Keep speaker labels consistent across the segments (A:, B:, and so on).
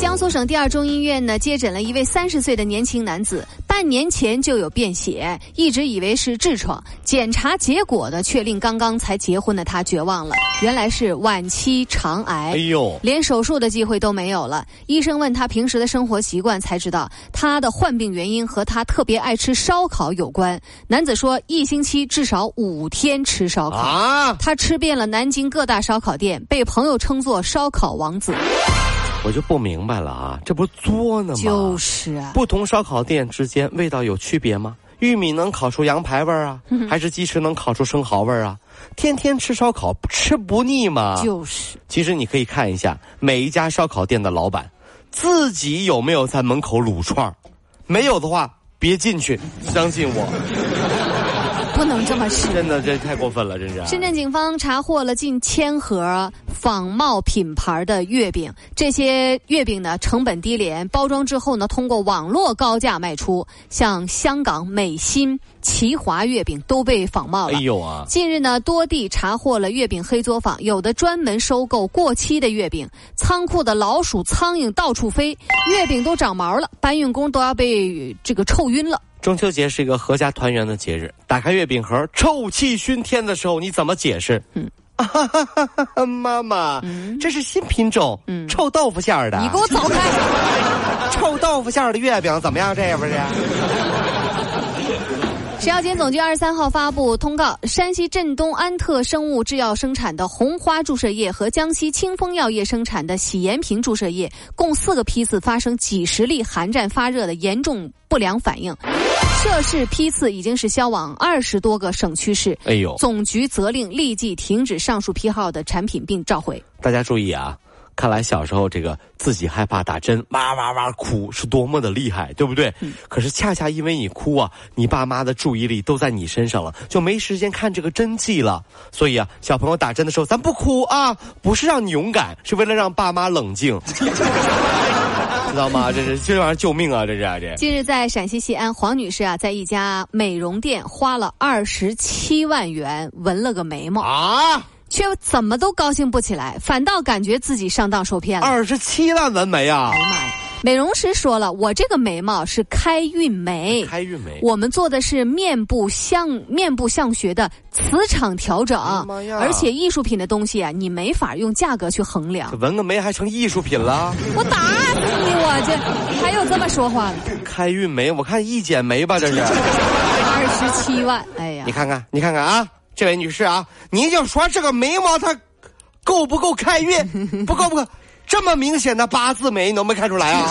A: 江苏省第二中医院呢接诊了一位三十岁的年轻男子，半年前就有便血，一直以为是痔疮，检查结果呢却令刚刚才结婚的他绝望了，原来是晚期肠癌，哎呦，连手术的机会都没有了。医生问他平时的生活习惯，才知道他的患病原因和他特别爱吃烧烤有关。男子说，一星期至少五天吃烧烤，啊，他吃遍了南京各大烧烤店，被朋友称作“烧烤王子”。
B: 我就不明白了啊，这不作呢吗？
A: 就是啊，
B: 不同烧烤店之间味道有区别吗？玉米能烤出羊排味儿啊，还是鸡翅能烤出生蚝味儿啊？天天吃烧烤吃不腻吗？
A: 就是。
B: 其实你可以看一下每一家烧烤店的老板，自己有没有在门口撸串儿，没有的话别进去，相信我。
A: 不能这么试，
B: 真的这太过分了，真是。
A: 深圳警方查获了近千盒仿冒品牌的月饼，这些月饼呢成本低廉，包装之后呢通过网络高价卖出，像香港美心、奇华月饼都被仿冒了。哎呦啊！近日呢多地查获了月饼黑作坊，有的专门收购过期的月饼，仓库的老鼠、苍蝇到处飞，月饼都长毛了，搬运工都要被这个臭晕了。
B: 中秋节是一个阖家团圆的节日，打开月饼盒，臭气熏天的时候，你怎么解释？嗯，妈妈，这是新品种，臭豆腐馅儿的。
A: 你给我走开！
B: 臭豆腐馅儿的月饼怎么样？这不是？
A: 食药监总局二十三号发布通告，山西镇东安特生物制药生产的红花注射液和江西清风药业生产的喜炎平注射液，共四个批次发生几十例寒战发热的严重不良反应，涉事批次已经是销往二十多个省区市。哎呦，总局责令立即停止上述批号的产品并召回。
B: 大家注意啊！看来小时候这个自己害怕打针，哇哇哇哭是多么的厉害，对不对？可是恰恰因为你哭啊，你爸妈的注意力都在你身上了，就没时间看这个针剂了。所以啊，小朋友打针的时候，咱不哭啊，不是让你勇敢，是为了让爸妈冷静，知道吗？这是这玩意儿救命啊！这是这。
A: 近日在陕西西安，黄女士啊，在一家美容店花了二十七万元纹了个眉毛啊。却怎么都高兴不起来，反倒感觉自己上当受骗了。
B: 二十七万纹眉啊！
A: 哎呀妈呀！美容师说了，我这个眉毛是开运眉，
B: 开运眉。
A: 我们做的是面部相面部相学的磁场调整，而且艺术品的东西啊，你没法用价格去衡量。
B: 纹个眉还成艺术品了？
A: 我打死你！我这还有这么说话的？
B: 开运眉，我看一剪眉吧，这是
A: 二十七万。哎呀，
B: 你看看，你看看啊！这位女士啊，您就说这个眉毛它够不够开运？不够不够，这么明显的八字眉，你能没看出来啊？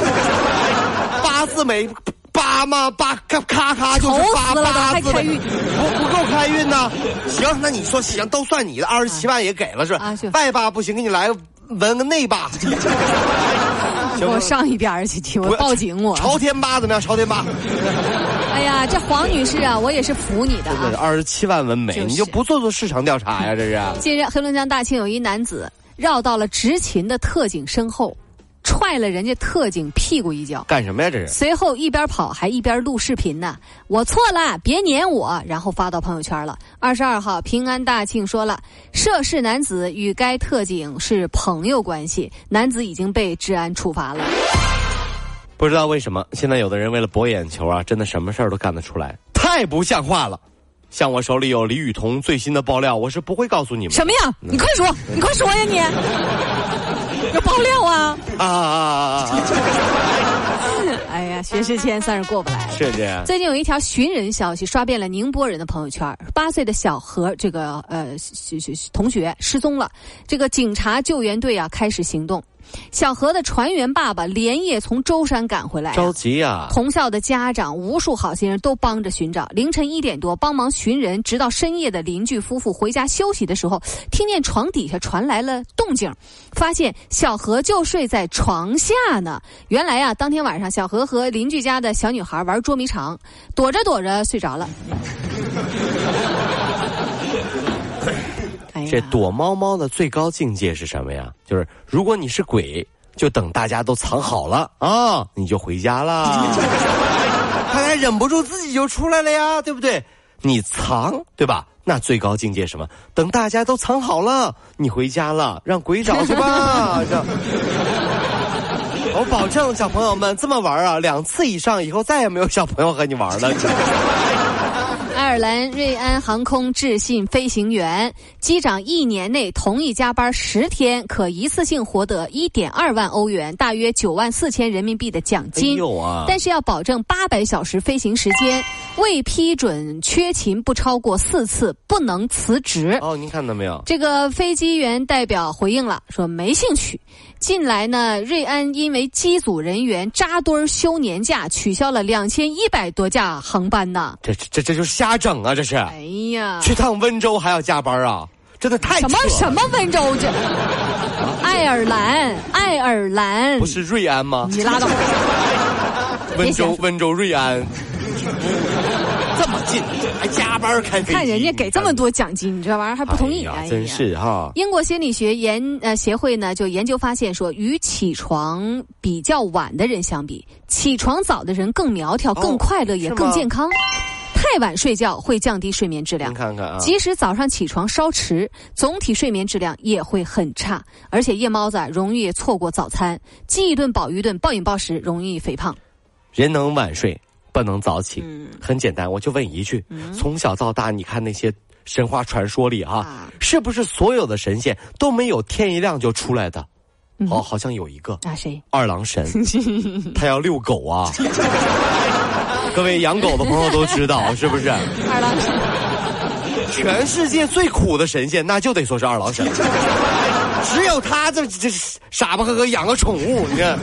B: 八字眉，八嘛八咔咔咔就是八八字眉，不不够开运呢？行，那你说行，都算你的，二十七万也给了是吧？外八不行，给你来个纹个内八。
A: 给 我上一边去，我报警我。
B: 朝天八怎么样？朝天八。
A: 哎呀，这黄女士啊，我也是服你的啊！
B: 二十七万纹眉，你就不做做市场调查呀？这是。
A: 近日，黑龙江大庆有一男子绕到了执勤的特警身后，踹了人家特警屁股一脚。
B: 干什么呀？这是。
A: 随后一边跑还一边录视频呢。我错了，别撵我，然后发到朋友圈了。二十二号，平安大庆说了，涉事男子与该特警是朋友关系，男子已经被治安处罚了。
B: 不知道为什么，现在有的人为了博眼球啊，真的什么事儿都干得出来，太不像话了。像我手里有李雨桐最新的爆料，我是不会告诉你们。
A: 什么呀？你快说，你快说呀！你 有爆料啊！啊啊啊啊！哎呀，薛之谦算是过不来了。
B: 是这样。
A: 最近有一条寻人消息刷遍了宁波人的朋友圈：八岁的小何这个呃学学同学失踪了，这个警察救援队啊开始行动。小何的船员爸爸连夜从舟山赶回来、
B: 着急呀、
A: 同校的家长、无数好心人都帮着寻找。凌晨一点多，帮忙寻人，直到深夜的邻居夫妇回家休息的时候，听见床底下传来了动静，发现小何就睡在床下呢。原来啊，当天晚上小何和邻居家的小女孩玩捉迷藏，躲着躲着睡着了。
B: 这躲猫猫的最高境界是什么呀？就是如果你是鬼，就等大家都藏好了啊，你就回家了。他还忍不住自己就出来了呀，对不对？你藏对吧？那最高境界什么？等大家都藏好了，你回家了，让鬼找去吧。我保证，小朋友们这么玩啊，两次以上以后再也没有小朋友和你玩了。
A: 爱尔兰瑞安航空致信飞行员，机长一年内同意加班十天，可一次性获得一点二万欧元，大约九万四千人民币的奖金。
B: 哎呦啊
A: 但是要保证八百小时飞行时间，未批准缺勤不超过四次，不能辞职。
B: 哦，您看到没有？
A: 这个飞机员代表回应了，说没兴趣。近来呢，瑞安因为机组人员扎堆儿休年假，取消了两千一百多架航班呢。
B: 这这这就是瞎整啊！这是。
A: 哎呀，
B: 去趟温州还要加班啊？真的太
A: 什么什么温州这？爱尔兰，爱尔兰
B: 不，是瑞安吗？
A: 你拉倒。
B: 温
A: 别瞎说
B: 州温州瑞安，这么近还加班开飞机？
A: 看人家给这么多奖金，你这玩意儿还不同意？
B: 哎呀
A: 哎呀
B: 真是哈。
A: 英国心理学研呃协会呢，就研究发现说，与起床比较晚的人相比，起床早的人更苗条、
B: 哦
A: 更快乐，也更健康。太晚睡觉会降低睡眠质量
B: 您。看看啊，
A: 即使早上起床稍迟，总体睡眠质量也会很差，而且夜猫子啊容易错过早餐，饥一顿饱一顿，暴饮暴食，容易肥胖。
B: 人能晚睡，不能早起。
A: 嗯
B: 很简单，我就问一句：从小到大，你看那些神话传说里哈、
A: 啊
B: 是不是所有的神仙都没有天一亮就出来的？
A: 嗯
B: 哦，好像有一个
A: 啊，谁？
B: 二郎神，他要遛狗啊。各位养狗的朋友都知道，是不是？
A: 二郎神。
B: 全世界最苦的神仙，那就得说是二郎神。只有他这这傻不呵呵养个宠物，你看，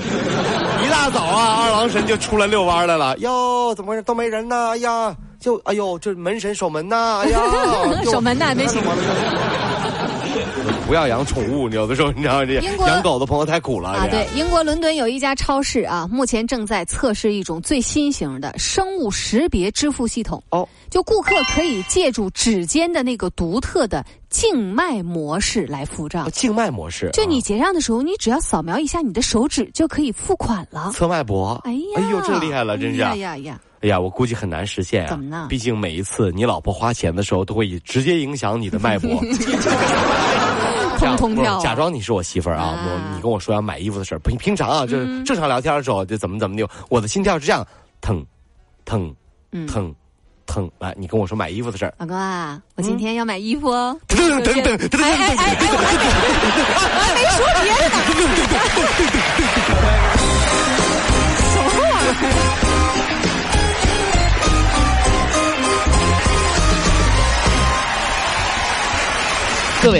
B: 一大早啊，二郎神就出来遛弯来了。哟，怎么回事？都没人呢？哎呀，就哎呦，这门神守门呐！哎呀
A: 守门呐没行
B: 不要养宠物，有的时候你知道这养狗的朋友太苦了
A: 啊，对，英国伦敦有一家超市啊，目前正在测试一种最新型的生物识别支付系统。
B: 哦，
A: 就顾客可以借助指尖的那个独特的静脉模式来付账。
B: 静脉模式，
A: 就你
B: 啊
A: 结账的时候，你只要扫描一下你的手指就可以付款了。
B: 测脉搏，
A: 哎呀，
B: 哎呦，这厉害了，真是。
A: 哎呀呀，
B: 哎呀，我估计很难实现啊！
A: 怎么呢
B: 毕竟每一次你老婆花钱的时候，都会直接影响你的脉搏。假装你是我媳妇儿啊！
A: 啊
B: 我你跟我说要买衣服的事儿，平平常啊，就是
A: 嗯
B: 正常聊天的时候就怎么怎么的，我的心跳是这样，腾，腾，
A: 嗯
B: 腾，腾。来，你跟我说买衣服的事儿，
A: 老公啊，我今天要买衣服哦。
B: 等等等等等
A: 哎哎